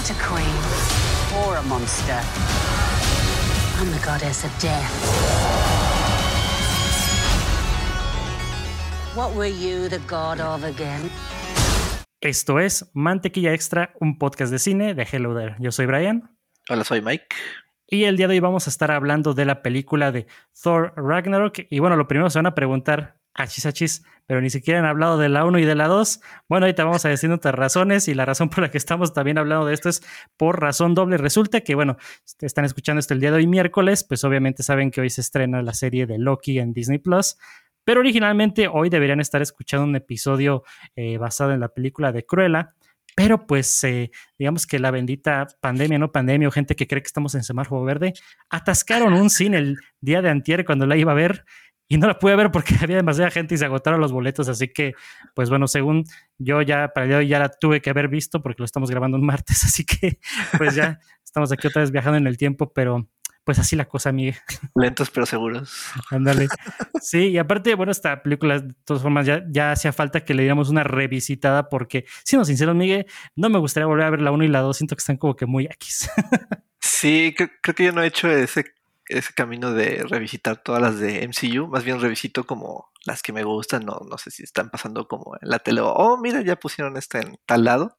not a queen or a monster. I'm the goddess of death. What were you the god of again? Esto es Mantequilla Extra, un podcast de cine de Hello There. Yo soy Brian. Hola, soy Mike. Y el día de hoy vamos a estar hablando de la película de Thor Ragnarok. Y bueno, lo primero se van a preguntar, achis achis, pero ni siquiera han hablado de la 1 y de la 2. Bueno, ahorita vamos a decir otras razones y la razón por la que estamos también hablando de esto es por razón doble. Resulta que, bueno, están escuchando esto el día de hoy miércoles, pues obviamente saben que hoy se estrena la serie de Loki en Disney Plus. Pero originalmente hoy deberían estar escuchando un episodio eh, basado en la película de Cruella. Pero pues eh, digamos que la bendita pandemia, no pandemia, o gente que cree que estamos en semáforo verde, atascaron un cine el día de antier cuando la iba a ver y no la pude ver porque había demasiada gente y se agotaron los boletos. Así que, pues bueno, según yo ya para el día de hoy ya la tuve que haber visto porque lo estamos grabando un martes. Así que, pues ya estamos aquí otra vez viajando en el tiempo, pero pues así la cosa, Miguel. Lentos pero seguros. Ándale. Sí, y aparte, bueno, esta película, de todas formas, ya, ya hacía falta que le diéramos una revisitada porque, siendo sincero, Miguel, no me gustaría volver a ver la 1 y la 2. Siento que están como que muy X. Sí, creo, que yo no he hecho ese, ese camino de revisitar todas las de MCU. Más bien revisito como las que me gustan. No, no sé si están pasando como en la tele. O, oh, mira, ya pusieron esta en tal lado.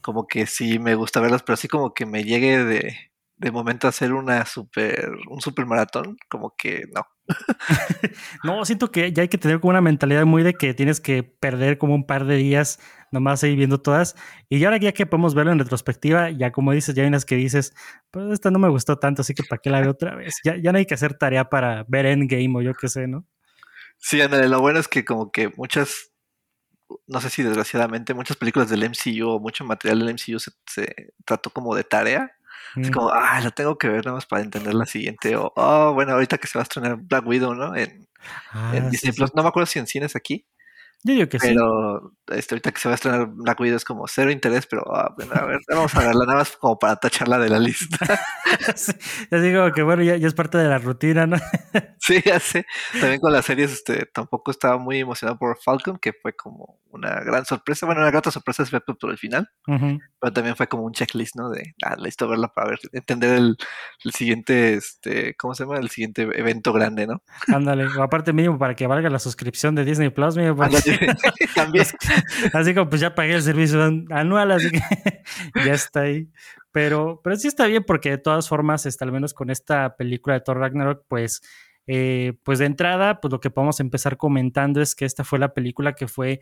Como que sí me gusta verlas, pero así como que me llegue de de momento hacer una super, un super maratón, como que no. no, siento que ya hay que tener como una mentalidad muy de que tienes que perder como un par de días nomás ahí viendo todas. Y ya ahora ya que podemos verlo en retrospectiva, ya como dices, ya hay unas que dices, pues esta no me gustó tanto, así que para qué la veo otra vez. Ya, ya no hay que hacer tarea para ver Endgame o yo qué sé, ¿no? Sí, Andale, lo bueno es que como que muchas, no sé si desgraciadamente, muchas películas del MCU o mucho material del MCU se, se trató como de tarea es mm. como, ah, lo tengo que ver nada más para entender la siguiente. O, oh, bueno, ahorita que se va a estrenar Black Widow, ¿no? En, ah, Disney Plus. No me acuerdo si en cines aquí. Yo digo que sí. Pero este, ahorita que se va a estrenar Black Widow es como cero interés, pero ah, bueno, a ver, vamos a verla nada más como para tacharla de la lista. ya digo que bueno, ya, es parte de la rutina, ¿no? sí, ya sé. También con las series, este, tampoco estaba muy emocionado por Falcon, que fue como una gran sorpresa. Bueno, una gran sorpresa es por el final, pero también fue como un checklist, ¿no? De, ah, listo verla para ver, entender el, el, siguiente, este, ¿cómo se llama? El siguiente evento grande, ¿no? Ándale, aparte mínimo para que valga la suscripción de Disney Plus, mínimo. también. así como pues ya pagué el servicio anual, así que ya está ahí. Pero, pero sí está bien porque de todas formas, está, al menos con esta película de Thor Ragnarok, pues eh, pues de entrada, pues lo que podemos empezar comentando es que esta fue la película que fue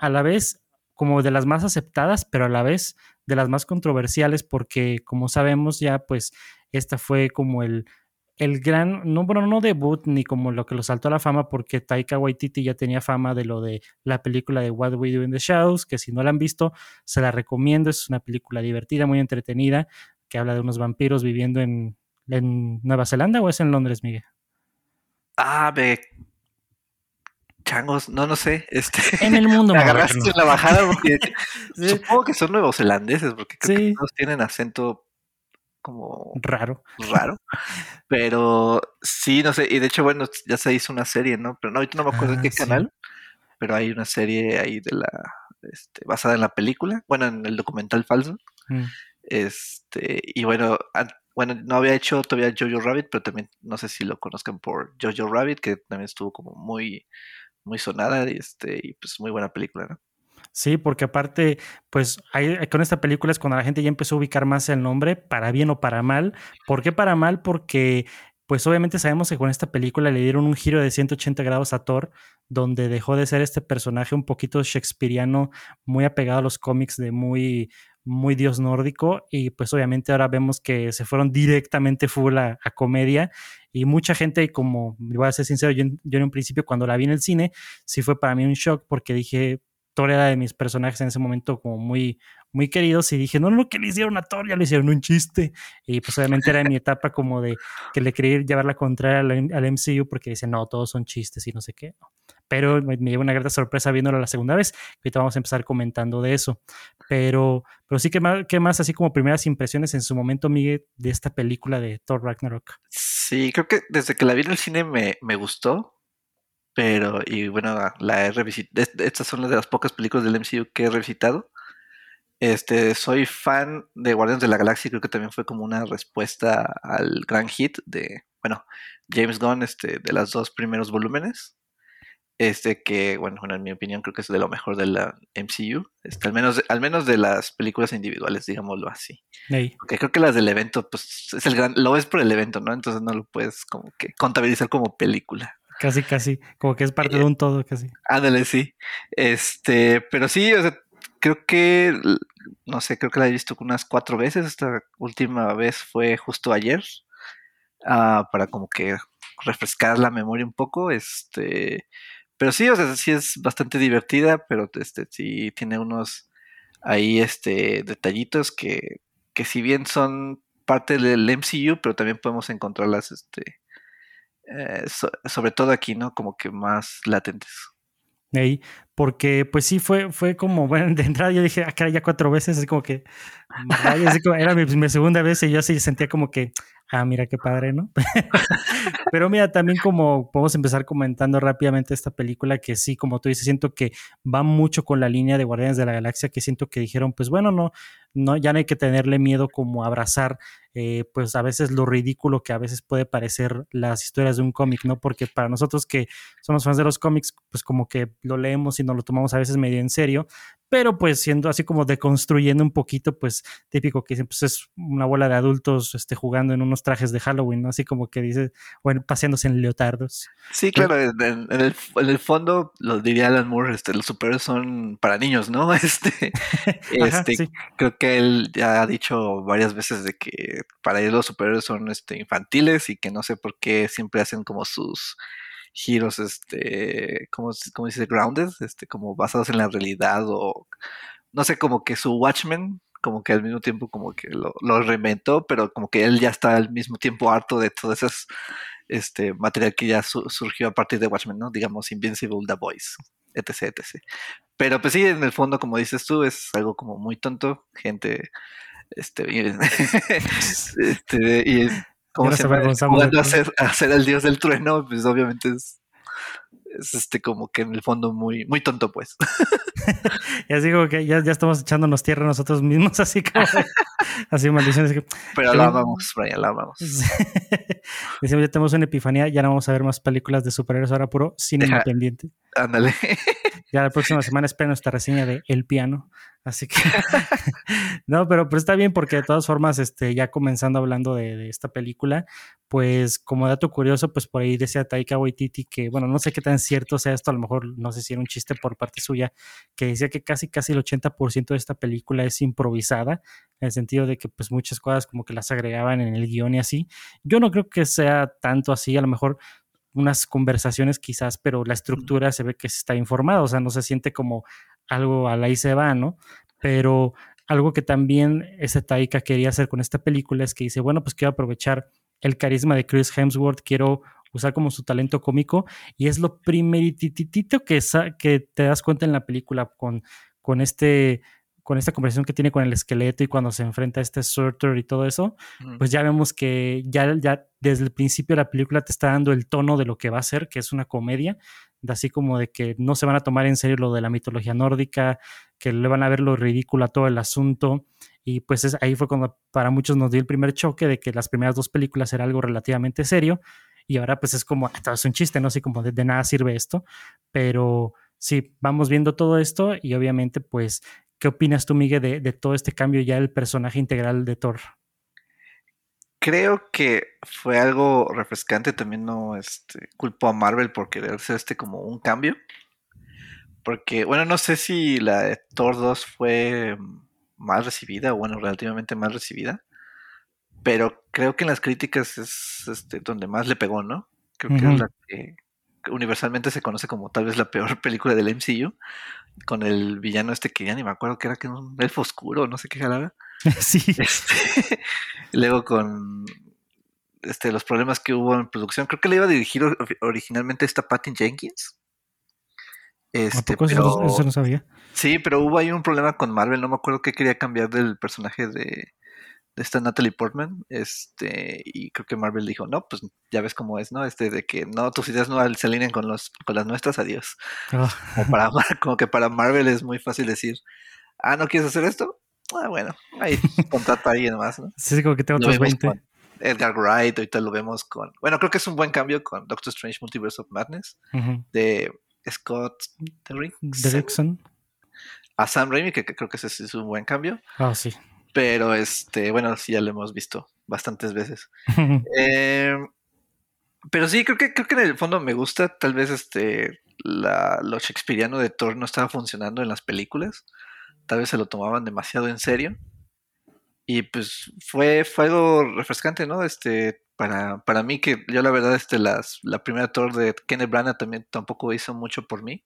a la vez como de las más aceptadas, pero a la vez de las más controversiales, porque como sabemos ya, pues esta fue como el, el gran, no, bueno, no debut ni como lo que lo saltó a la fama, porque Taika Waititi ya tenía fama de lo de la película de What We Do in the Shadows, que si no la han visto, se la recomiendo, es una película divertida, muy entretenida, que habla de unos vampiros viviendo en, en Nueva Zelanda o es en Londres, Miguel. Ah, ve changos, no, no sé. Este, en el mundo. Me agarraste en la bajada porque supongo que son neozelandeses, porque creo que todos tienen acento como raro. Raro. Pero sí, no sé. Y de hecho, bueno, ya se hizo una serie, ¿no? Pero no, no me acuerdo en qué ah, canal. Pero hay una serie ahí de la. Este, basada en la película. Bueno, en el documental falso. Mm. Este, y bueno, bueno, no había hecho todavía Jojo Rabbit, pero también no sé si lo conozcan por Jojo Rabbit, que también estuvo como muy, muy sonada y, este, y pues muy buena película, ¿no? Sí, porque aparte, pues con esta película es cuando la gente ya empezó a ubicar más el nombre, para bien o para mal. ¿Por qué para mal? Porque pues obviamente sabemos que con esta película le dieron un giro de 180 grados a Thor, donde dejó de ser este personaje un poquito shakespeariano, muy apegado a los cómics de muy, muy dios nórdico, y pues obviamente ahora vemos que se fueron directamente full a, comedia, y mucha gente, como voy a ser sincero, yo, yo en un principio cuando la vi en el cine, sí fue para mí un shock, porque dije, Thor era de mis personajes en ese momento como muy, muy queridos y dije, no, no, que le hicieron a Thor, ya le hicieron un chiste. Y pues obviamente era mi etapa como de que le quería llevar la contraria al, MCU porque dice, no, todos son chistes y no sé qué. Pero me, llevo una gran sorpresa viéndolo la segunda vez. Ahorita vamos a empezar comentando de eso. Pero, pero sí, que más, qué más así como primeras impresiones en su momento, Miguel, de esta película de Thor Ragnarok? Sí, creo que desde que la vi en el cine me, me gustó. Pero, y bueno, la he revisitado. Estas son las de las pocas películas del MCU que he revisitado. Este, soy fan de Guardianes de la Galaxia, creo que también fue como una respuesta al gran hit de, bueno, James Gunn, este, de los dos primeros volúmenes. Este que, bueno, en mi opinión creo que es de lo mejor de la MCU, este, al, menos, al menos de las películas individuales, digámoslo así. Porque creo que las del evento, pues es el gran, lo ves por el evento, ¿no? Entonces no lo puedes como que contabilizar como película. Casi, casi, como que es parte de eh, un todo, casi. Ándale, sí. Este, pero sí, o sea, creo que, no sé, creo que la he visto unas cuatro veces. Esta última vez fue justo ayer, ah, para como que refrescar la memoria un poco. Este, pero sí, o sea, sí es bastante divertida, pero este, sí tiene unos ahí, este, detallitos que, que si bien son parte del MCU, pero también podemos encontrarlas, este, eh, sobre todo aquí, ¿no? Como que más latentes. Ahí, porque pues sí fue, fue como, bueno, de entrada yo dije, acá ah, ya cuatro veces, así como que, era mi, segunda vez y yo así sentía como que, ah, mira qué padre, ¿no? Pero mira, también como podemos empezar comentando rápidamente esta película, que sí, como tú dices, siento que va mucho con la línea de Guardianes de la Galaxia, que siento que dijeron, pues bueno, no, no, ya no hay que tenerle miedo como abrazar eh, pues a veces lo ridículo que a veces puede parecer las historias de un cómic, ¿no? Porque para nosotros que somos fans de los cómics, pues como que lo leemos y nos lo tomamos a veces medio en serio, pero pues siendo así como deconstruyendo un poquito, pues típico que pues es una bola de adultos este, jugando en unos trajes de Halloween, ¿no? Así como que dice, bueno, paseándose en leotardos. Sí, claro, en, el, fondo, lo diría Alan Moore, este, los superhéroes son para niños, ¿no? Este, este creo que él ya ha dicho varias veces de que para él los superhéroes son este, infantiles y que no sé por qué siempre hacen como sus giros, este, ¿cómo, cómo dice? Grounded, este, como basados en la realidad o, no sé, como que su Watchmen, como que al mismo tiempo como que lo, lo reinventó, pero como que él ya está al mismo tiempo harto de todo ese este, material que ya surgió a partir de Watchmen, ¿no? Digamos, Invincible, The Voice, etc, etc. Pero pues sí, en el fondo, como dices tú, es algo como muy tonto, gente, este, este y como se jugando a ser, a ser el dios del trueno, pues obviamente es, es este como que en el fondo muy, muy tonto, pues. y así como que ya, ya estamos echándonos tierra nosotros mismos, así como así maldiciones. Pero la amamos, Brian, la amamos. Decimos, ya tenemos una epifanía, ya no vamos a ver más películas de superhéroes, ahora puro cine independiente. Ándale. ya la próxima semana espero nuestra reseña de El Piano. Así que, no, pero pues está bien porque de todas formas, este, ya comenzando hablando de, esta película, pues como dato curioso, pues por ahí decía Taika Waititi que, bueno, no sé qué tan cierto sea esto, a lo mejor no sé si era un chiste por parte suya, que decía que casi, casi el 80% de esta película es improvisada, en el sentido de que pues muchas cosas como que las agregaban en el guion y así. Yo no creo que sea tanto así, a lo mejor unas conversaciones quizás, pero la estructura se ve que está informada, o sea, no se siente como algo a la y se va, ¿no? Pero algo que también ese Taika quería hacer con esta película es que dice, bueno, pues quiero aprovechar el carisma de Chris Hemsworth, quiero usar como su talento cómico y es lo primerititito que, que te das cuenta en la película con, con este con esta conversación que tiene con el esqueleto y cuando se enfrenta a este Surtur y todo eso, pues ya vemos que ya, ya desde el principio de la película te está dando el tono de lo que va a ser, que es una comedia, de así como de que no se van a tomar en serio lo de la mitología nórdica, que le van a ver lo ridículo a todo el asunto. Y pues ahí fue cuando para muchos nos dio el primer choque de que las primeras dos películas era algo relativamente serio y ahora pues es como, ah, es un chiste, no sé, como de, de nada sirve esto, pero sí, vamos viendo todo esto y obviamente pues ¿Qué opinas tú, Miguel, de, todo este cambio ya del personaje integral de Thor? Creo que fue algo refrescante. También no este, culpo a Marvel por querer hacer este como un cambio. Porque, bueno, no sé si la de Thor 2 fue más recibida, o bueno, relativamente más recibida. Pero creo que en las críticas es este, donde más le pegó, ¿no? Creo que es la que universalmente se conoce como tal vez la peor película del MCU con el villano este que ya ni me acuerdo que era que un elfo oscuro, no sé qué jalaba. Sí. Este, luego con este, los problemas que hubo en producción, creo que le iba a dirigir originalmente esta Patty Jenkins. Este, pero, eso no sabía. Sí, pero hubo ahí un problema con Marvel, no me acuerdo qué quería cambiar del personaje de esta Natalie Portman, este, y creo que Marvel dijo, no, pues ya ves cómo es, ¿no? Este, de que no, tus ideas no se alineen con, los, con las nuestras, adiós. Ah. Como, para, como que para Marvel es muy fácil decir, ah, ¿no quieres hacer esto? ah, bueno, ahí contrata a alguien más, ¿no? Sí, como que tengo otros 20. Edgar Wright, ahorita lo vemos con. Bueno, creo que es un buen cambio con Doctor Strange Multiverse of Madness de Scott Derrickson. A Sam Raimi, que, creo que ese es un buen cambio. Ah, sí. Pero este, bueno, sí, ya lo hemos visto bastantes veces. Em, pero sí, creo que, creo que en el fondo me gusta. Tal vez este la, lo shakespeariano de Thor no estaba funcionando en las películas. Tal vez se lo tomaban demasiado en serio. Y pues fue, fue algo refrescante, ¿no? Este, para, para mí, que yo la verdad, este, las, la primera tour de Kenneth Branagh también tampoco hizo mucho por mí.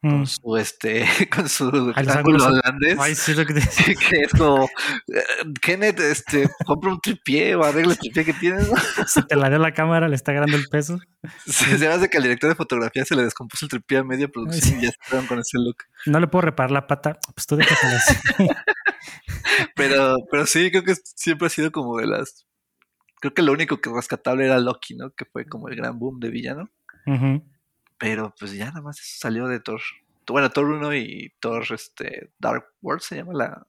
Con mm. su este, con su ángulo holandés. Ay, sí, lo que, te... que es como eh, Kenneth, este, compra un tripié o arregla el tripié que tienes. Se te la dio la cámara, le está ganando el peso. Se, se hace que al director de fotografía se le descompuso el tripié a media producción y ya estaban con ese look. No le puedo reparar la pata, pues tú déjate así. pero, pero sí, creo que siempre ha sido como de las. Creo que lo único que rescatable era Loki, ¿no? Que fue como el gran boom de villano. Pero pues ya nada más eso salió de Thor. Bueno, Thor 1 y Thor este, Dark World se llama la.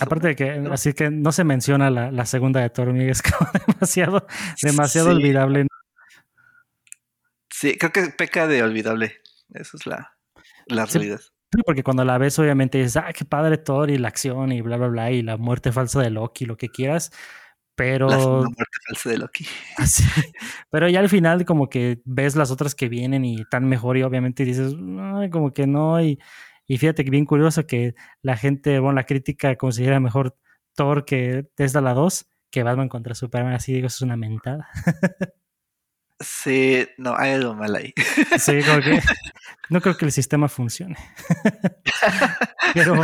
aparte de que, así que no se menciona la, segunda de Thor, es como demasiado, demasiado olvidable. Sí, creo que peca de olvidable. Esa es la, la realidad. Sí, porque cuando la ves, obviamente dices, ah, qué padre Thor y la acción y bla, bla, bla, y la muerte falsa de Loki, lo que quieras. Pero. La muerte falsa de Loki. Así, pero ya al final, como que ves las otras que vienen y están mejor, y obviamente dices, Ay, como que no. Y, y fíjate que bien curioso que la gente, bueno, la crítica considera mejor Thor que desde la 2 que Batman contra Superman. Así digo, es una mentada. Sí, no, hay algo mal ahí. Sí, como que no creo que el sistema funcione. pero,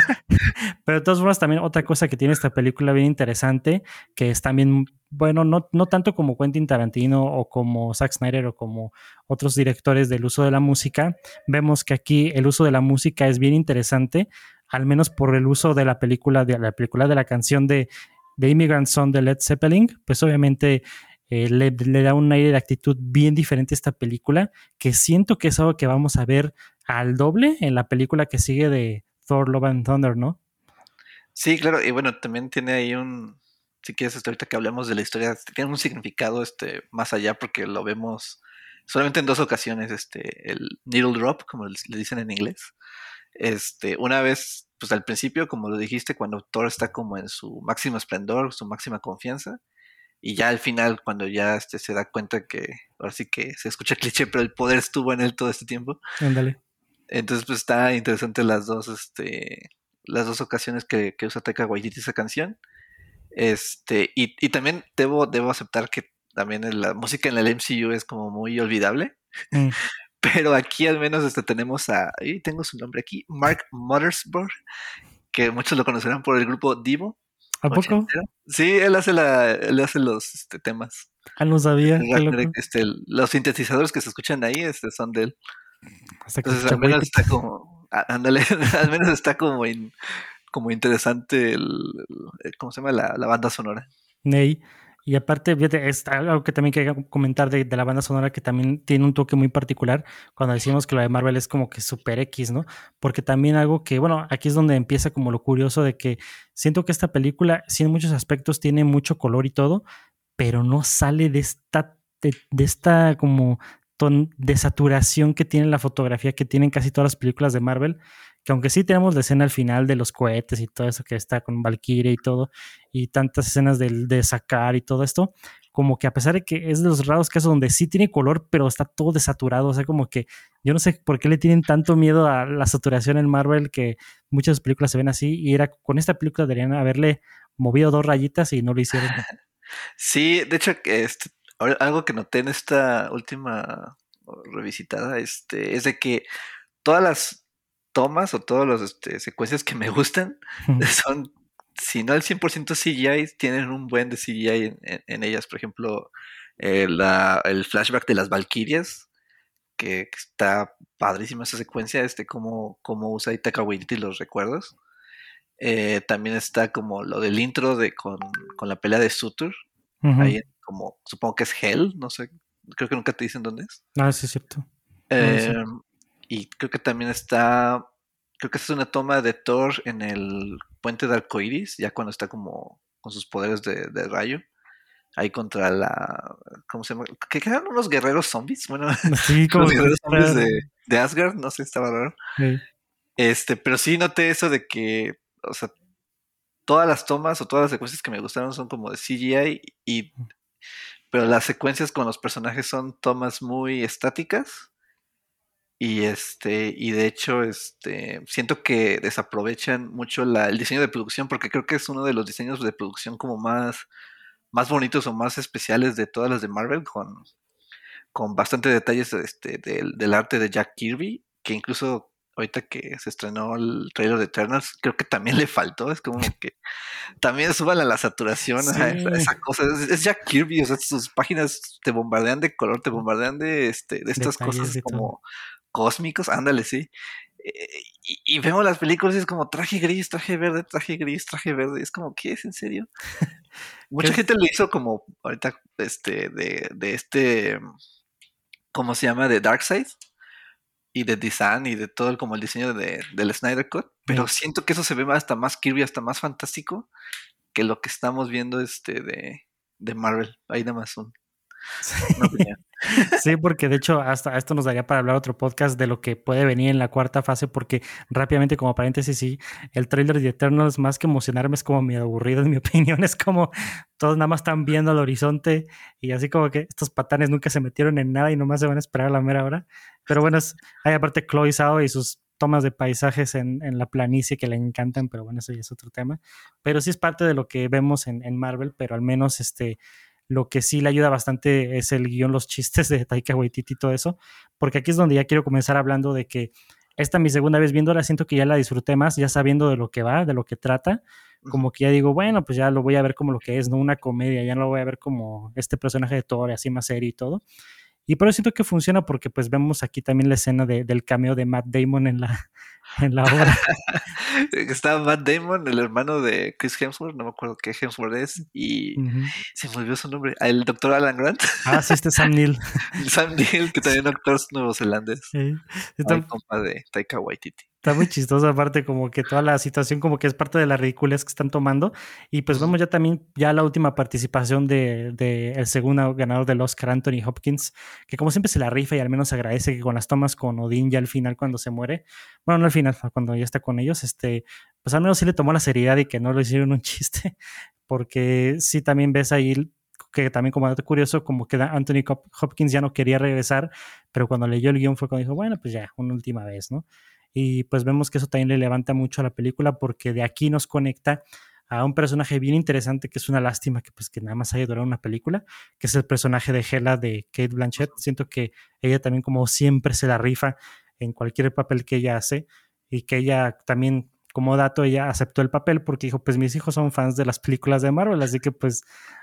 pero de todas formas, también otra cosa que tiene esta película bien interesante, que es también, bueno, no, no tanto como Quentin Tarantino o como Zack Snyder o como otros directores del uso de la música, vemos que aquí el uso de la música es bien interesante, al menos por el uso de la película, de la película de la canción de, de Immigrant Song de Led Zeppelin, pues obviamente eh, le, da un aire de actitud bien diferente a esta película, que siento que es algo que vamos a ver al doble en la película que sigue de Thor Love and Thunder, ¿no? Sí, claro, y bueno, también tiene ahí un, si quieres, hasta ahorita que hablemos de la historia, tiene un significado este, más allá porque lo vemos solamente en dos ocasiones, este, el needle drop, como le dicen en inglés. Este, una vez, pues al principio, como lo dijiste, cuando Thor está como en su máximo esplendor, su máxima confianza, y ya al final, cuando ya este, se da cuenta que, ahora sí que se escucha cliché, pero el poder estuvo en él todo este tiempo. Ándale. Entonces, pues está interesante las dos, este, las dos ocasiones que, que usa Taika Waititi esa canción. Este, y, y, también debo, debo aceptar que también la música en el MCU es como muy olvidable. Mm. Pero aquí al menos este, tenemos a, ahí tengo su nombre aquí, Mark Mothersbaugh, que muchos lo conocerán por el grupo Divo. ¿A poco? Sí, él hace, la, él hace los este, temas. Ah, no sabía. Este, los sintetizadores que se escuchan ahí este, son de él. Entonces, al menos está como. Ándale, al menos está como, como interesante el, ¿Cómo se llama? La, la banda sonora. Ney. Y aparte, es algo que también quería comentar de, la banda sonora que también tiene un toque muy particular cuando decimos que lo de Marvel es como que super X, ¿no? Porque también algo que, bueno, aquí es donde empieza como lo curioso de que siento que esta película, sí en muchos aspectos tiene mucho color y todo, pero no sale de esta, de, esta como ton, de saturación que tiene la fotografía que tienen casi todas las películas de Marvel, que aunque sí tenemos la escena al final de los cohetes y todo eso que está con Valkyrie y todo, y tantas escenas de, sacar y todo esto, como que a pesar de que es de los raros casos donde sí tiene color, pero está todo desaturado, o sea, como que yo no sé por qué le tienen tanto miedo a la saturación en Marvel que muchas películas se ven así, y era con esta película deberían haberle movido dos rayitas y no lo hicieron. Sí, de hecho, este, algo que noté en esta última revisitada este, es de que todas las tomas o todas las este, secuencias que me gustan son, si no el 100% CGI, tienen un buen de CGI en, ellas. Por ejemplo, eh, el flashback de las Valkyrias, que, está padrísima esa secuencia, este, cómo, cómo usa Itaka Waititi los recuerdos. Eh, también está como lo del intro de con, la pelea de Sutur. Ahí como, supongo que es Hell, no sé, creo que nunca te dicen dónde es. Ah, sí, es cierto. Eh, y creo que también está creo que es una toma de Thor en el puente de arcoiris, ya cuando está como con sus poderes de, rayo. Ahí contra la. ¿Cómo se llama? ¿Qué eran unos guerreros zombies? Bueno, sí, como guerreros zombies de, Asgard, no sé, estaba raro. Este, pero sí noté eso de que, o sea, todas las tomas o todas las secuencias que me gustaron son como de CGI y pero las secuencias con los personajes son tomas muy estáticas y este, y de hecho, este, siento que desaprovechan mucho el diseño de producción, porque creo que es uno de los diseños de producción como más, más bonitos o más especiales de todas las de Marvel, con, con bastante detalles este, del, del arte de Jack Kirby, que incluso ahorita que se estrenó el trailer de Eternals, creo que también le faltó. Es como que también suban a la saturación a esa, cosa. Es, Jack Kirby, o sea, sus páginas te bombardean de color, te bombardean de, este, de estas cosas como, cósmicos, ándale, sí. Eh, y, vemos las películas y es como traje gris, traje verde, traje gris, traje verde. Es como, ¿qué es en serio? Mucha gente lo hizo como ahorita, este, de, de este, ¿cómo se llama? De Darkseid y de design y de todo el, como el diseño de, del Snyder Cut. Pero siento que eso se ve hasta más Kirby, hasta más fantástico que lo que estamos viendo este de, de Marvel. Ahí nada más un, Sí, porque de hecho hasta esto nos daría para hablar otro podcast de lo que puede venir en la cuarta fase, porque rápidamente como paréntesis, sí, el trailer de Eternals más que emocionarme es como medio aburrido en mi opinión, es como todos nada más están viendo al horizonte y así como que estos patanes nunca se metieron en nada y nomás se van a esperar a la mera hora. Pero bueno, hay aparte Chloe Zhao y sus tomas de paisajes en, la planicie que le encantan, pero bueno, eso ya es otro tema. Pero sí es parte de lo que vemos en Marvel, pero al menos este lo que sí le ayuda bastante es el guion, los chistes de Taika Waititi y todo eso, porque aquí es donde ya quiero comenzar hablando de que esta mi segunda vez viéndola, siento que ya la disfruté más, ya sabiendo de lo que va, de lo que trata, como que ya digo, bueno, pues ya lo voy a ver como lo que es, no una comedia, ya no lo voy a ver como este personaje de Thor, así más serio y todo. Y por eso siento que funciona porque pues vemos aquí también la escena del cameo de Matt Damon en la, en la obra. Estaba Matt Damon, el hermano de Chris Hemsworth, no me acuerdo qué Hemsworth es, y se me olvidó su nombre, el doctor Alan Grant. Ah, sí, este es Sam Neill. Sam Neill, que también actor neozelandés. Sí. Está... compa de Taika Waititi. Está muy chistoso, aparte, como que toda la situación, como que es parte de las ridículas que están tomando. Y pues vemos ya también, ya la última participación de, de, el segundo ganador del Oscar, Anthony Hopkins, que como siempre se la rifa y al menos agradece que con las tomas con Odín ya al final, cuando se muere, bueno, no al final, cuando ya está con ellos, este, pues al menos sí le tomó la seriedad y que no lo hicieron un chiste, porque sí también ves ahí que también como dato curioso, como que Anthony Hopkins ya no quería regresar, pero cuando leyó el guion fue cuando dijo, bueno, pues ya, una última vez, ¿no? Y pues vemos que eso también le levanta mucho a la película porque de aquí nos conecta a un personaje bien interesante que es una lástima que pues que nada más haya durado una película, que es el personaje de Hela de Kate Blanchett. Siento que ella también como siempre se la rifa en cualquier papel que ella hace y que ella también como dato ella aceptó el papel porque dijo pues mis hijos son fans de las películas de Marvel así que pues,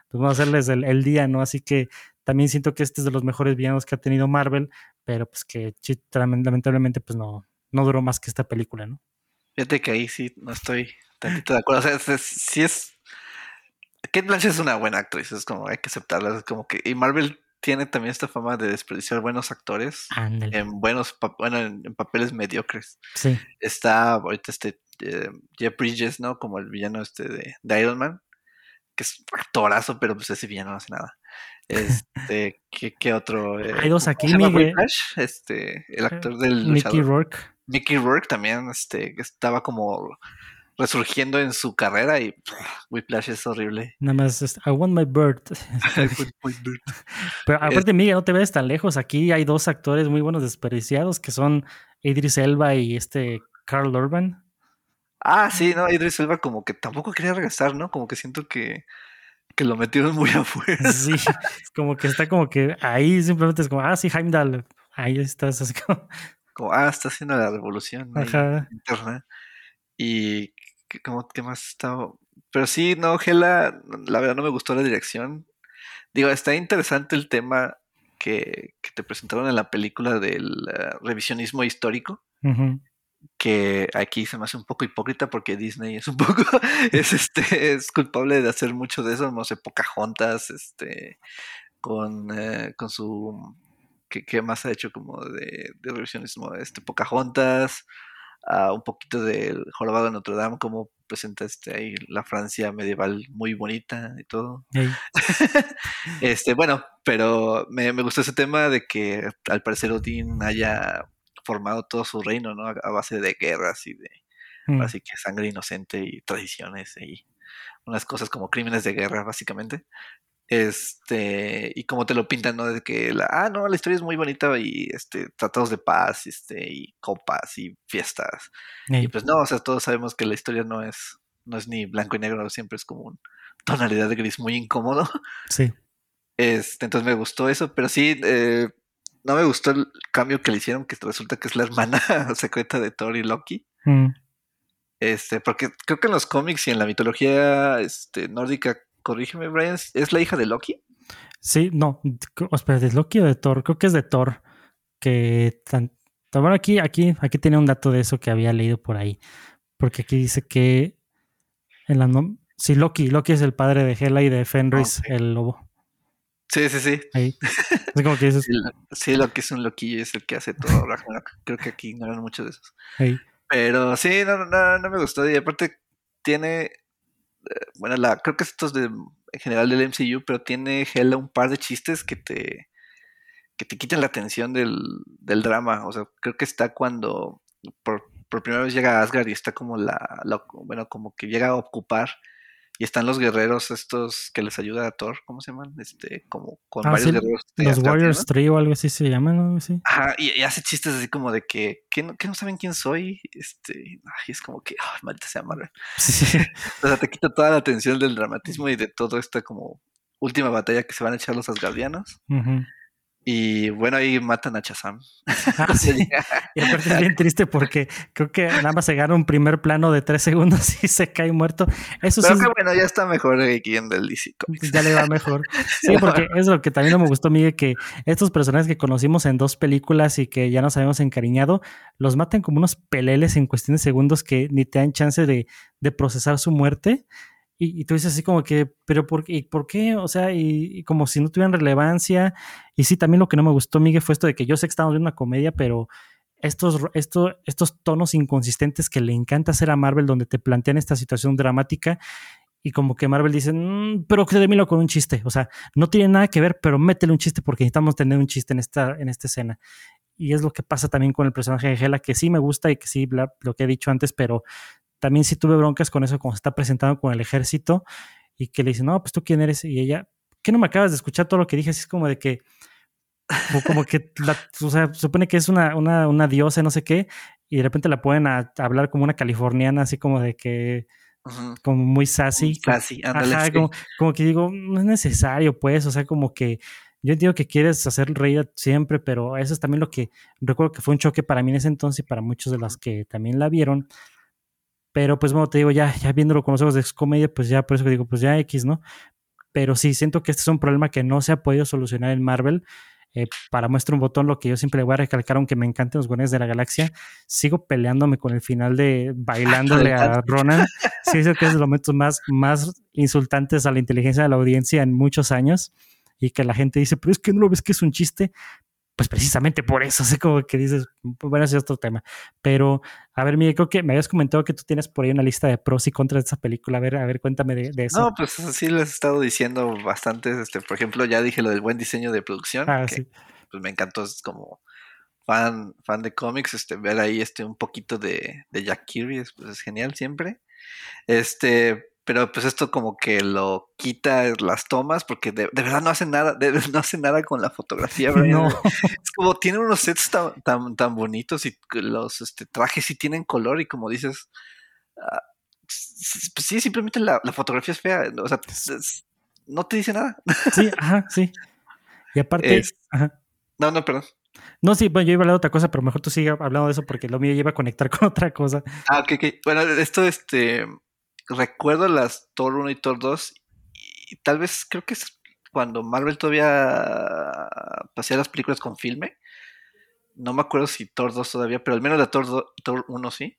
pues vamos a hacerles el, el, día, ¿no? Así que también siento que este es de los mejores villanos que ha tenido Marvel, pero pues que lamentablemente pues no, no duró más que esta película, ¿no? Fíjate que ahí sí no estoy tantito de acuerdo. O sea, si es. Kate Blanchett es una buena actriz, es como hay que aceptarla. Es como que. Y Marvel tiene también esta fama de desperdiciar buenos actores en buenos bueno, en, papeles mediocres. Sí. Está ahorita este eh, Jeff Bridges, ¿no? Como el villano este de, Iron Man, que es actorazo, pero pues ese villano no hace nada. Este, ¿qué, otro? Eh, Hay dos aquí, Miguel. Este, el actor del Mickey Rourke. Mickey Rourke también este, estaba como resurgiendo en su carrera y Whiplash es horrible. Nada más, I want my bird. Pero aparte, Miguel, no te ves tan lejos. Aquí hay dos actores muy buenos desperdiciados que son Idris Elba y este Carl Urban. Ah, sí, no, Idris Elba como que tampoco quería regresar, ¿no? Como que siento que, que lo metieron muy afuera. Sí, es como que está como que ahí simplemente es como, ah, sí, Heimdall, ahí estás, así como como, ah, está haciendo la revolución interna. Y, como, ¿qué más estaba? Pero sí, no, Gela, la verdad no me gustó la dirección. Digo, está interesante el tema que, te presentaron en la película del eh, revisionismo histórico. Que aquí se me hace un poco hipócrita porque Disney es un poco, es este, es culpable de hacer mucho de eso, no sé, Pocahontas, este, con, eh, con su ¿Qué, más ha hecho como de, de revisionismo? Este, Pocahontas, a un poquito del jorobado de Notre Dame, como presenta este, ahí la Francia medieval muy bonita y todo. este, bueno, pero me, me, gustó ese tema de que al parecer Odín haya formado todo su reino, ¿no? A, base de guerras y de mm. así que sangre inocente y tradiciones y unas cosas como crímenes de guerra, básicamente. Este, y como te lo pintan, ¿no? De que la, ah, no, la historia es muy bonita y este, tratados de paz, este, y copas y fiestas. Y pues no, o sea, todos sabemos que la historia no es, no es ni blanco y negro, siempre es como una tonalidad de gris muy incómodo. Sí. Este, entonces me gustó eso, pero sí, eh, no me gustó el cambio que le hicieron, que resulta que es la hermana secreta de Thor y Loki. Mm. Este, porque creo que en los cómics y en la mitología este, nórdica corrígeme, Brian, ¿es la hija de Loki? Sí, no, espera, ¿de Loki o de Thor? Creo que es de Thor. Que tan, bueno, aquí, aquí, aquí tiene un dato de eso que había leído por ahí. Porque aquí dice que en la sí, Loki, Loki es el padre de Hela y de Fenris, el lobo. Sí, sí, sí. Ahí. Es como que dices... sí, Loki es un loquillo, es el que hace todo Creo que aquí ignoran mucho de esos. Pero sí, no, no, no me gustó. Y aparte tiene bueno, la, creo que esto es de, en general del MCU, pero tiene Hela un par de chistes que te, que te quitan la atención del, del drama. O sea, creo que está cuando por, por primera vez llega Asgard y está como la, la, bueno, como que llega a ocupar y están los guerreros estos que les ayuda a Thor, ¿cómo se llaman? Este, como con ah, varios guerreros. Los Warriors 3 o algo así se llaman, ¿no? Sí. Ajá, y, hace chistes así como de que, ¿qué no, no saben quién soy? Este, ay, es como que, ay, maldita sea Marvel. o sea, te quita toda la atención del dramatismo y de todo esta como última batalla que se van a echar los asgardianos. Ajá. Y bueno, ahí matan a Chazam. Ah, y aparte es bien triste porque creo que nada más se gana un primer plano de tres segundos y se cae muerto. Eso Pero sí. que bueno, ya está mejor aquí en el DC Ya le va mejor. Sí, porque es lo que también no me gustó, Miguel, que estos personajes que conocimos en dos películas y que ya nos habíamos encariñado, los matan como unos peleles en cuestión de segundos que ni te dan chance de, de procesar su muerte. Y, tú dices así como que, pero ¿por qué? ¿por qué? O sea, y, como si no tuvieran relevancia. Y sí, también lo que no me gustó, Miguel, fue esto de que yo sé que estamos viendo una comedia, pero estos, estos, tonos inconsistentes que le encanta hacer a Marvel, donde te plantean esta situación dramática y como que Marvel dice, mmm, pero créemelo con un chiste. O sea, no tiene nada que ver, pero métele un chiste porque necesitamos tener un chiste en esta, en esta escena. Y es lo que pasa también con el personaje de Hela, que sí me gusta y que sí, lo que he dicho antes, pero también sí tuve broncas con eso, como se está presentando con el ejército y que le dice, no, pues tú quién eres. Y ella, ¿qué no me acabas de escuchar todo lo que dije? Así es como de que, como que, o sea, supone que es una, una, una, diosa, no sé qué, y de repente la pueden hablar como una californiana, así como de que, como muy sassy. Sassy, Ajá, como, como que digo, no es necesario, pues, o sea, como que yo entiendo que quieres hacer reír siempre, pero eso es también lo que recuerdo que fue un choque para mí en ese entonces y para muchos de los que también la vieron, pero pues bueno, te digo, ya, ya viéndolo con los ojos de comedia, pues ya por eso digo, pues ya X, ¿no? Pero sí, siento que este es un problema que no se ha podido solucionar en Marvel. Eh, para muestra un botón, lo que yo siempre le voy a recalcar, aunque me encanten los Guardianes de la Galaxia, sigo peleándome con el final de bailándole a Ronan. Sí, es que es de los momentos más, más insultantes a la inteligencia de la audiencia en muchos años y que la gente dice, pero es que no lo ves que es un chiste pues precisamente por eso, sé como que dices, bueno, ese es otro tema. Pero, a ver, Miguel, creo que me habías comentado que tú tienes por ahí una lista de pros y contras de esa película. A ver, a ver, cuéntame de, eso. No, pues sí les he estado diciendo bastantes. Este, por ejemplo, ya dije lo del buen diseño de producción. Ah, que, Pues me encantó, es como fan, fan de cómics, este, ver ahí este un poquito de, de Jack Kirby, pues es genial siempre. Este, pero pues esto como que lo quita las tomas porque de, verdad no hace nada, no hace nada con la fotografía, No. Es como tiene unos sets tan, tan, bonitos y los este, trajes sí tienen color y como dices, ah, sí, simplemente la, fotografía es fea, o sea, no te dice nada. Sí, ajá, sí. Y aparte, No, no, perdón. No, sí, bueno, yo iba a hablar de otra cosa, pero mejor tú sigue hablando de eso porque lo mío lleva a conectar con otra cosa. Ah, ok, ok. Bueno, esto, este, recuerdo las Thor 1 y Thor 2 y tal vez creo que es cuando Marvel todavía hacía las películas con filme. No me acuerdo si Thor 2 todavía, pero al menos la Thor, Thor 1 sí.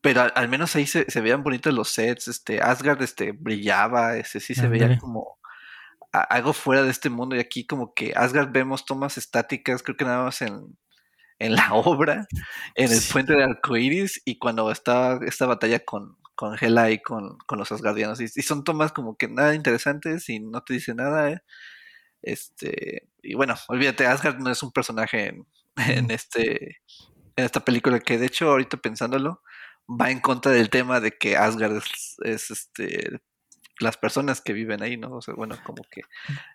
Pero al, menos ahí se, veían bonitos los sets. Este, Asgard este, brillaba, ese sí se veía como algo fuera de este mundo. Y aquí como que Asgard vemos tomas estáticas, creo que nada más en, en la obra, en el puente de arcoiris y cuando estaba esta batalla con, con Hela y con, los Asgardianos. Y, son tomas como que nada interesantes y no te dice nada. ¿eh? Este, y bueno, olvídate, Asgard no es un personaje en, en, este en esta película que de hecho ahorita pensándolo va en contra del tema de que Asgard es, este las personas que viven ahí, ¿no? O sea, bueno, como que...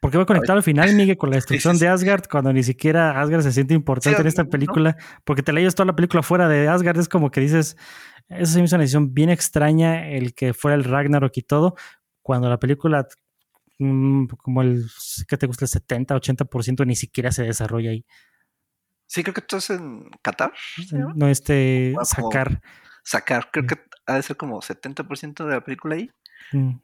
Porque va conectado al final, Miguel, con la destrucción de Asgard, cuando ni siquiera Asgard se siente importante en esta película, porque te lees toda la película fuera de Asgard, es como que dices, esa es una decisión bien extraña, el que fuera el Ragnarok y todo, cuando la película, mm, como el, ¿qué te gusta? El 70, 80% ni siquiera se desarrolla ahí. Sí, creo que esto es en Qatar. No, este, sacar. Sacar, creo que ha de ser como 70% de la película ahí. Mm.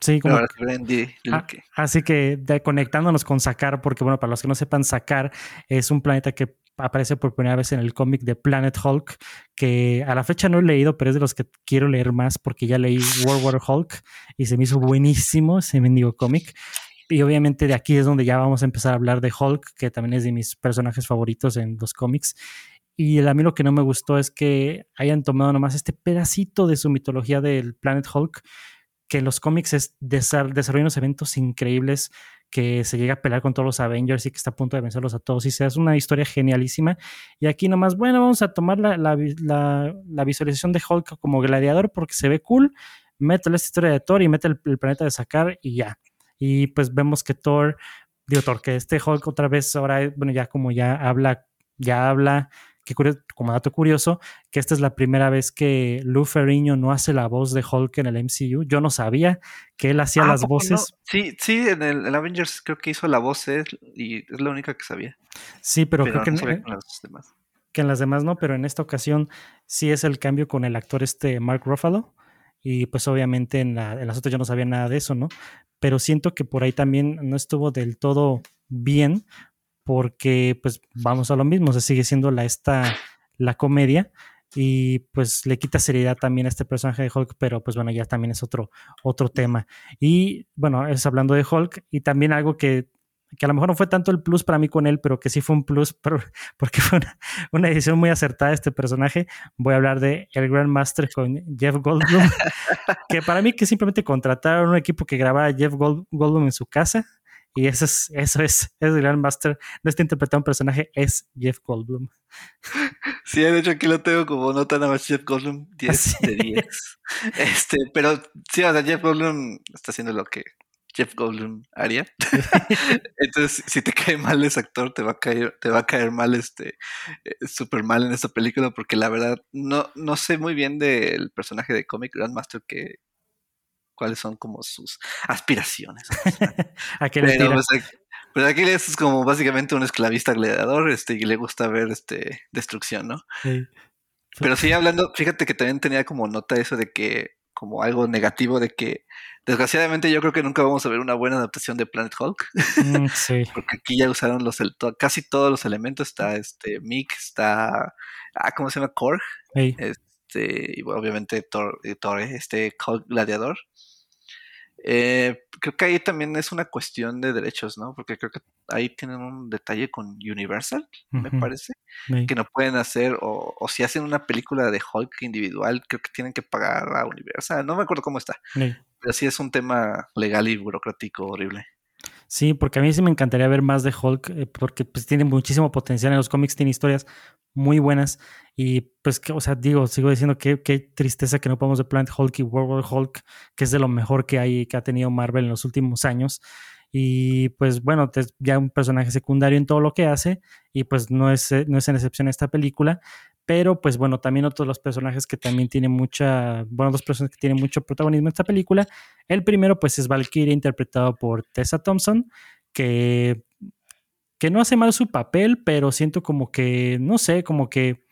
Sí, como. Ah, así que conectándonos con Sakar, porque bueno, para los que no sepan, Sakar es un planeta que aparece por primera vez en el cómic de Planet Hulk, que a la fecha no he leído, pero es de los que quiero leer más porque ya leí World War Hulk y se me hizo buenísimo ese mendigo cómic. Y obviamente de aquí es donde ya vamos a empezar a hablar de Hulk, que también es de mis personajes favoritos en los cómics. Y a mí lo que no me gustó es que hayan tomado nomás este pedacito de su mitología del Planet Hulk, que los cómics es desarrollan unos eventos increíbles que se llega a pelear con todos los Avengers y que está a punto de vencerlos a todos. Y se hace una historia genialísima. Y aquí nomás, bueno, vamos a tomar la, la, visualización de Hulk como gladiador porque se ve cool. Mete esta historia de Thor y mete el, planeta de sacar y ya. Y pues vemos que Thor, digo Thor, que este Hulk otra vez ahora, bueno, ya como ya habla, ya habla como dato curioso, que esta es la primera vez que Lou Ferrigno no hace la voz de Hulk en el MCU. Yo no sabía que él hacía ah, las voces. Sí, sí, en el, Avengers creo que hizo la voz y es la única que sabía. Sí, pero, creo que, en, las demás. que en las demás no, pero en esta ocasión sí es el cambio con el actor este Mark Ruffalo. Y pues obviamente en, en las otras yo no sabía nada de eso, ¿no? Pero siento que por ahí también no estuvo del todo bien, porque pues vamos a lo mismo, se sigue siendo la, esta, la comedia y pues le quita seriedad también a este personaje de Hulk, pero pues bueno, ya también es otro, otro tema. Y bueno, es hablando de Hulk y también algo que, que a lo mejor no fue tanto el plus para mí con él, pero que sí fue un plus porque fue una, una edición muy acertada este personaje. Voy a hablar de el Grandmaster con Jeff Goldblum, que para mí que simplemente contrataron un equipo que grababa a Jeff Goldblum en su casa y eso es, eso es, es el Grandmaster. No está interpretando un personaje, es Jeff Goldblum. Sí, de hecho aquí lo tengo como nota nada más Jeff Goldblum 10 de 10. Este, pero sí, o sea, Jeff Goldblum está haciendo lo que Jeff Goldblum haría. Entonces, si te cae mal ese actor, te va a caer, te va a caer mal este eh, súper mal en esta película, porque la verdad no, no sé muy bien del personaje de cómic Grandmaster que, cuáles son como sus aspiraciones. ¿A qué le pero, pues, pues, aquí es como básicamente un esclavista gladiador este, y le gusta ver este, destrucción, ¿no? Pero sí, hablando, fíjate que también tenía como nota eso de que, como algo negativo de que, desgraciadamente yo creo que nunca vamos a ver una buena adaptación de Planet Hulk. Mm, sí. Porque aquí ya usaron los, casi todos los elementos, está este Mick, está, ah, ¿cómo se llama? Korg. Este, y obviamente Thor, Thor, este Hulk gladiador. Eh, creo que ahí también es una cuestión de derechos, ¿no? Porque creo que ahí tienen un detalle con Universal, me parece, que no pueden hacer, o, o, si hacen una película de Hulk individual, creo que tienen que pagar a Universal, no me acuerdo cómo está, pero sí es un tema legal y burocrático horrible. Sí, porque a mí sí me encantaría ver más de Hulk, eh, porque pues tiene muchísimo potencial en los cómics, tiene historias muy buenas. Y pues, que, o sea, digo, sigo diciendo que qué tristeza que no podamos ver Planet Hulk y World Hulk, que es de lo mejor que hay, que ha tenido Marvel en los últimos años. Y pues bueno, ya un personaje secundario en todo lo que hace, y pues no es, no es en excepción esta película. Pero pues bueno, también otros los personajes que también tienen mucha, bueno, dos personas que tienen mucho protagonismo en esta película. El primero pues es Valkyrie interpretado por Tessa Thompson, que, que no hace mal su papel, pero siento como que, no sé, como que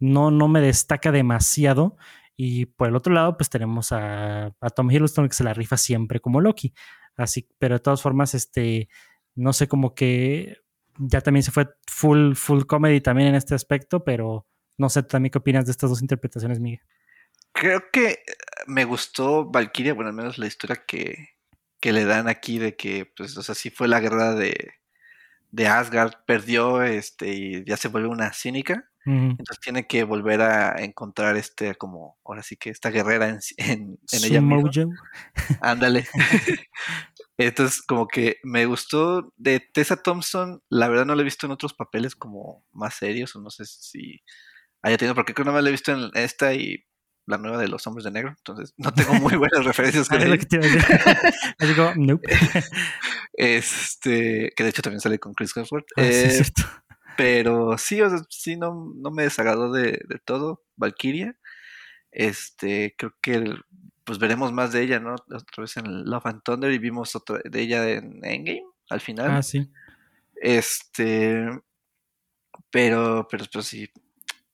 no, no me destaca demasiado. Y por el otro lado, pues tenemos a, a, Tom Hiddleston que se la rifa siempre como Loki. Así, pero de todas formas, este, no sé, como que ya también se fue full, full comedy también en este aspecto, pero no sé también qué opinas de estas dos interpretaciones, Miguel. Creo que eh, me gustó Valkyria, bueno, al menos la historia que, le dan aquí de que, pues, o sea, sí fue la guerra de, de Asgard perdió este, y ya se vuelve una cínica. Entonces tiene que volver a encontrar este, como, ahora sí que esta guerrera en, en, ella misma. Ándale. Entonces, como que me gustó de Tessa Thompson, la verdad no la he visto en otros papeles como más serios, o no sé si haya tenido, porque creo que no me la he visto en esta y la nueva de los hombres de negro, entonces no tengo muy buenas referencias con ella. digo, nope. Este, que de hecho también sale con Chris Hemsworth. Ah, eh, pero sí, o sea, sí no, no me desagradó de, de todo. Valkyria. Este, creo que pues veremos más de ella, ¿no? Otra vez en Love and Thunder y vimos otra de ella en Endgame al final. Ah, sí. Este, pero, pero, pero sí.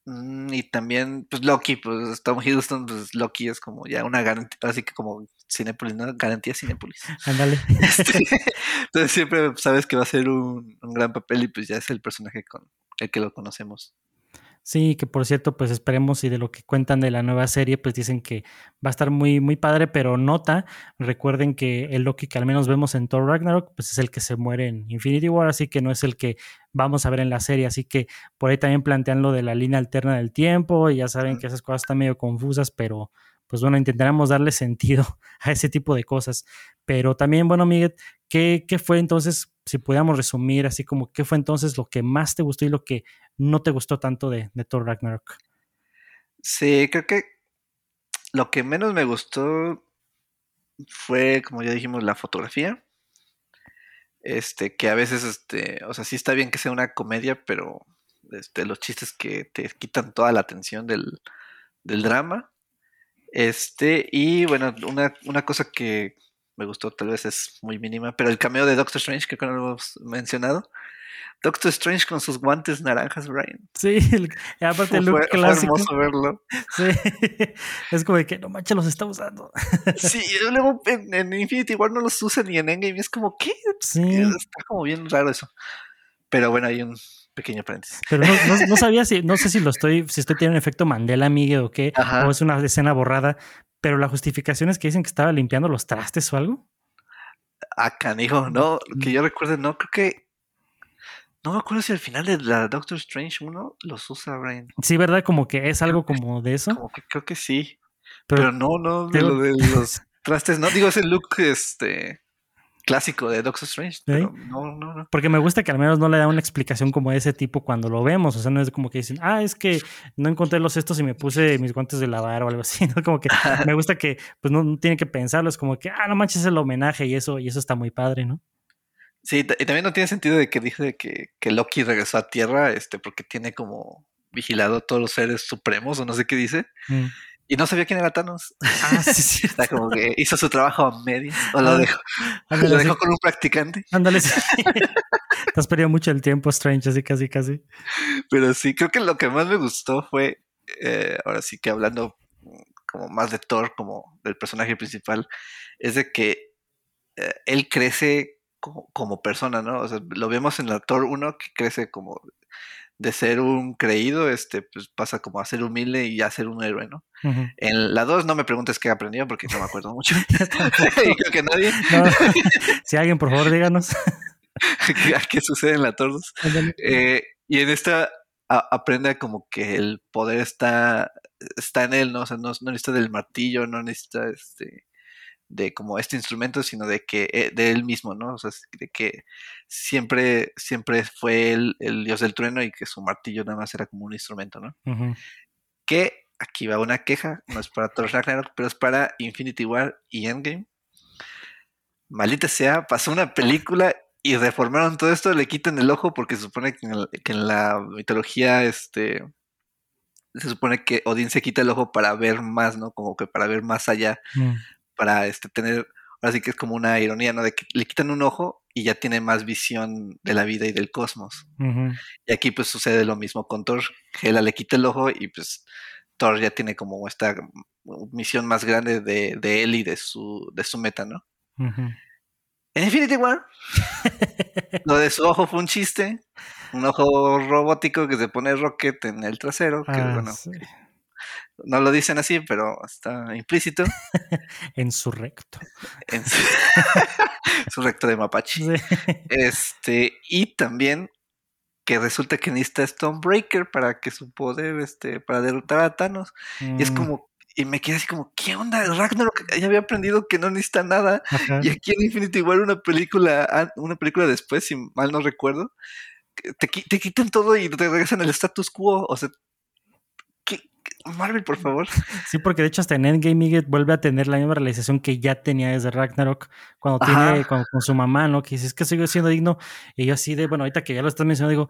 Mm, y también, pues Loki, pues Tom Hiddleston, pues Loki es como ya una garantía, así que como Cinepolis, ¿no? Garantía Cinepolis. Ándale. Este, entonces siempre sabes que va a ser un, un, gran papel y pues ya es el personaje con el que lo conocemos. Sí, que por cierto, pues esperemos y de lo que cuentan de la nueva serie, pues dicen que va a estar muy, muy padre, pero nota, recuerden que el Loki que al menos vemos en Thor Ragnarok, pues es el que se muere en Infinity War, así que no es el que vamos a ver en la serie, así que por ahí también plantean lo de la línea alterna del tiempo, y ya saben que esas cosas están medio confusas, pero pues bueno, intentaremos darle sentido a ese tipo de cosas. Pero también, bueno, Miguel, ¿qué, ¿qué, fue entonces, si pudiéramos resumir así como, qué fue entonces lo que más te gustó y lo que no te gustó tanto de, de Thor Ragnarok? Sí, creo que lo que menos me gustó fue, como ya dijimos, la fotografía. Este, que a veces, este, o sea, sí está bien que sea una comedia, pero este, los chistes que te quitan toda la atención del, del drama. Este, y bueno, una, una cosa que me gustó, tal vez es muy mínima, pero el cameo de Doctor Strange, que no lo hemos mencionado. Doctor Strange con sus guantes naranjas, Brian. Sí, aparte el look clásico. Fue hermoso verlo. Sí, es como de que no manches, los está usando. Sí, luego en, Infinity igual no los usa ni en Endgame, es como, ¿qué? Sí. Está como bien raro eso. Pero bueno, hay un pequeño paréntesis. Pero no, sabía si, no sé si lo estoy, si estoy teniendo un efecto Mandela, Miguel, o qué, o es una escena borrada, pero la justificación es que dicen que estaba limpiando los trastes o algo. Ah, canijo, no, que yo recuerde, no, creo que. No me acuerdo si al final de la Doctor Strange 1 los usa Brian. Sí, ¿verdad? Como que es algo como de eso. Como que creo que sí. Pero, no, no, de lo de los trastes, no, digo ese look, este clásico de Doctor Strange. Pero no, no, no. Porque me gusta que al menos no le da una explicación como de ese tipo cuando lo vemos. O sea, no es como que dicen, ah, es que no encontré los estos y me puse mis guantes de lavar o algo así. ¿no? Como que me gusta que pues no, tiene que pensarlo. Es como que, ah, no manches el homenaje y eso, y eso está muy padre, ¿no? Sí, y también no tiene sentido de que dije que, que Loki regresó a Tierra, este, porque tiene como vigilado a todos los seres supremos, o no sé qué dice. Mm. Y no sabía quién era Thanos. Ah, sí, sí. Está como que hizo su trabajo a medio. O lo ah, dejó, lo dejó con un practicante. Ándale, sí. Te has perdido mucho el tiempo, Strange, así casi, casi. Pero sí, creo que lo que más me gustó fue, eh, ahora sí que hablando como más de Thor, como del personaje principal, es de que eh, él crece como, como, persona, ¿no? O sea, lo vemos en la Thor 1 que crece como de ser un creído, este, pues pasa como a ser humilde y a ser un héroe, ¿no? En la 2 no me preguntes qué aprendió porque no me acuerdo mucho. y creo que nadie. Si alguien, por favor, díganos. ¿Qué sucede en la 2? Eh, y en esta aprende como que el poder está, está en él, ¿no? O sea, no, no necesita del martillo, no necesita este de como este instrumento, sino de que eh, de él mismo, ¿no? O sea, de que siempre, siempre fue el, el dios del trueno y que su martillo nada más era como un instrumento, ¿no? Que aquí va una queja, no es para Thor Ragnarok, pero es para Infinity War y Endgame. Maldita sea, pasó una película y reformaron todo esto, le quitan el ojo porque se supone que en, la mitología, este, se supone que Odín se quita el ojo para ver más, ¿no? Como que para ver más allá. Mm para este, tener, ahora sí que es como una ironía, ¿no? De que le quitan un ojo y ya tiene más visión de la vida y del cosmos. Y aquí pues sucede lo mismo con Thor, Hela le quita el ojo y pues Thor ya tiene como esta misión más grande de, de él y de su, de su meta, ¿no? En Infinity War, lo de su ojo fue un chiste, un ojo robótico que se pone Rocket en el trasero, que ah, bueno, No lo dicen así, pero está implícito. en su recto. En su, recto de mapache. Este, y también que resulta que necesita Stonebreaker para que su poder, este, para derrotar a Thanos. Y es mm. como, y me quedé así como, ¿qué onda? Ragnarok ya había aprendido que no necesita nada. Y aquí en Infinity War una película, una película después, si mal no recuerdo, te, te quitan todo y te regresan al status quo. O sea, Marvel, por favor. Sí, porque de hecho hasta en Endgame Miguel vuelve a tener la misma realización que ya tenía desde Ragnarok cuando tiene con, su mamá, ¿no? Que dice, es que sigo siendo digno. Y yo así de, bueno, ahorita que ya lo estás mencionando, digo,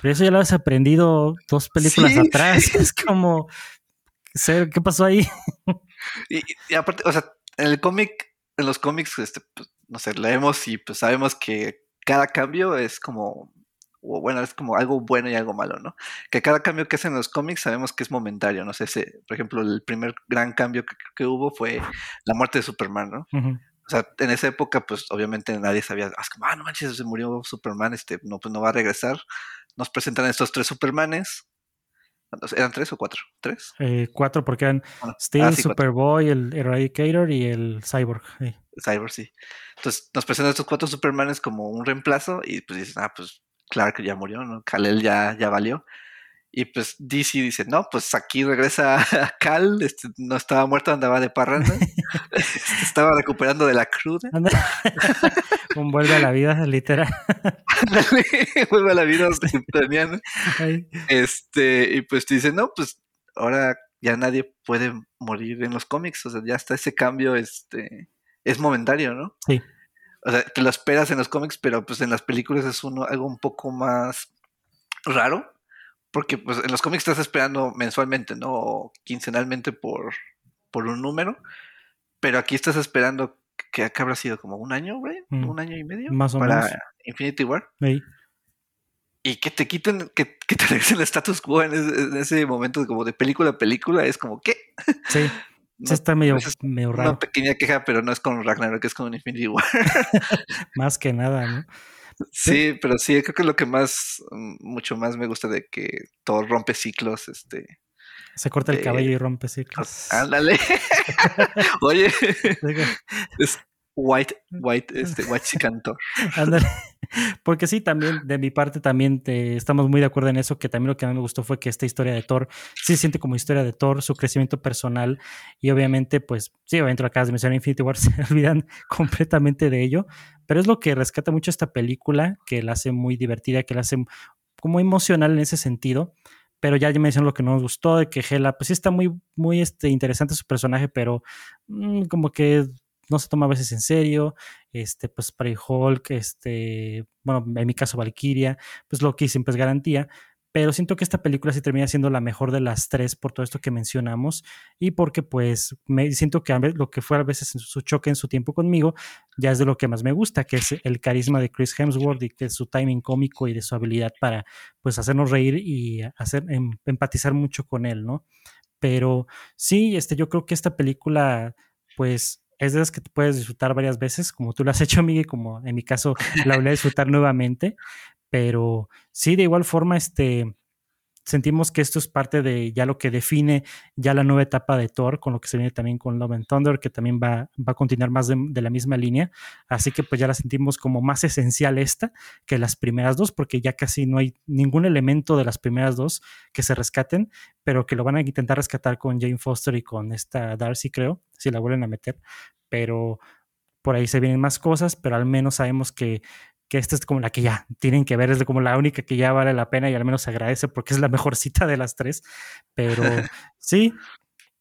pero eso ya lo has aprendido dos películas atrás. Es como, ¿qué pasó ahí? y, aparte, o sea, en el cómic, en los cómics, este, pues, no sé, leemos y pues sabemos que cada cambio es como o bueno, es como algo bueno y algo malo, ¿no? Que cada cambio que hacen los cómics sabemos que es momentario, no sé, por ejemplo, el primer gran cambio que, hubo fue la muerte de Superman, ¿no? O sea, en esa época, pues obviamente nadie sabía, ah, ah, no manches, se murió Superman, este, no, pues no va a regresar. Nos presentan estos tres Supermanes. ¿Eran tres o cuatro? ¿Tres? Eh, cuatro, porque eran Steel, ah, Superboy, el Eradicator y el Cyborg. Cyborg, sí. Entonces nos presentan estos cuatro Supermanes como un reemplazo y pues dices, ah, pues Clark ya murió, ¿no? Kal-El ya, ya valió. Y pues DC dice, no, pues aquí regresa a Cal, este, no estaba muerto, andaba de parranda, este, estaba recuperando de la cruda. Un vuelve a la vida, literal. vuelve a la vida Este, y pues dice, no, pues ahora ya nadie puede morir en los cómics, o sea, ya está ese cambio, este, es momentario, ¿no? Sí o sea, te lo esperas en los cómics, pero pues en las películas es uno, algo un poco más raro, porque pues en los cómics estás esperando mensualmente, ¿no? O quincenalmente por, por un número, pero aquí estás esperando que acá habrá sido como un año, güey, mm. un año y medio más o para menos. Infinity War. Y que te quiten, que, que te regresen el status quo en ese, en ese, momento como de película a película, es como, ¿qué? Sí. No, está medio, medio raro. Una pequeña queja, pero no es con Ragnarok, es con Infinity War. más que nada, ¿no? Sí, pero sí, creo que lo que más, mm, mucho más me gusta de que todo rompe ciclos, este. Se corta el cabello y rompe ciclos. Ándale. Oye, es White, White, este, White Cantor. Porque sí, también de mi parte también te, estamos muy de acuerdo en eso, que también lo que a mí me gustó fue que esta historia de Thor sí se siente como historia de Thor, su crecimiento personal y obviamente pues sí, obviamente lo acabas de mencionar Infinity War, se olvidan completamente de ello, pero es lo que rescata mucho esta película, que la hace muy divertida, que la hace como emocional en ese sentido, pero ya ya mencioné lo que no nos gustó, de que Hela, pues sí está muy, muy este, interesante su personaje, pero mm, como que no se toma a veces en serio, este, pues Prey Hulk, este, bueno, en mi caso Valkyria, pues Loki siempre es garantía, pero siento que esta película sí termina siendo la mejor de las tres por todo esto que mencionamos y porque pues me siento que lo que fue a veces su choque en su tiempo conmigo ya es de lo que más me gusta, que es el carisma de Chris Hemsworth y que su timing cómico y de su habilidad para pues hacernos reír y hacer em, empatizar mucho con él, ¿no? Pero sí, este, yo creo que esta película pues es de las que te puedes disfrutar varias veces, como tú lo has hecho, Miguel, como en mi caso la voy a disfrutar nuevamente. Pero sí, de igual forma, este, sentimos que esto es parte de ya lo que define ya la nueva etapa de Thor, con lo que se viene también con Love and Thunder, que también va, va a continuar más de, la misma línea. Así que pues ya la sentimos como más esencial esta que las primeras dos, porque ya casi no hay ningún elemento de las primeras dos que se rescaten, pero que lo van a intentar rescatar con Jane Foster y con esta Darcy, creo, si la vuelven a meter. Pero por ahí se vienen más cosas, pero al menos sabemos que que esta es como la que ya tienen que ver, es como la única que ya vale la pena y al menos se agradece porque es la mejor cita de las tres. Pero sí,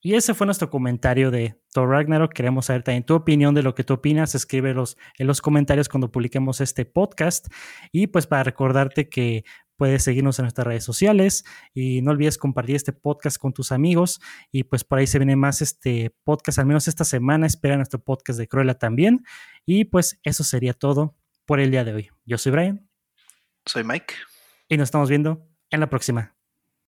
y ese fue nuestro comentario de Thor Ragnarok. Queremos saber también tu opinión de lo que tú opinas. Escríbelos en los comentarios cuando publiquemos este podcast. Y pues para recordarte que puedes seguirnos en nuestras redes sociales y no olvides compartir este podcast con tus amigos. Y pues por ahí se viene más este podcast, al menos esta semana. Espera nuestro podcast de Cruella también. Y pues eso sería todo por el día de hoy. Yo soy Brian. Soy Mike. Y nos estamos viendo en la próxima.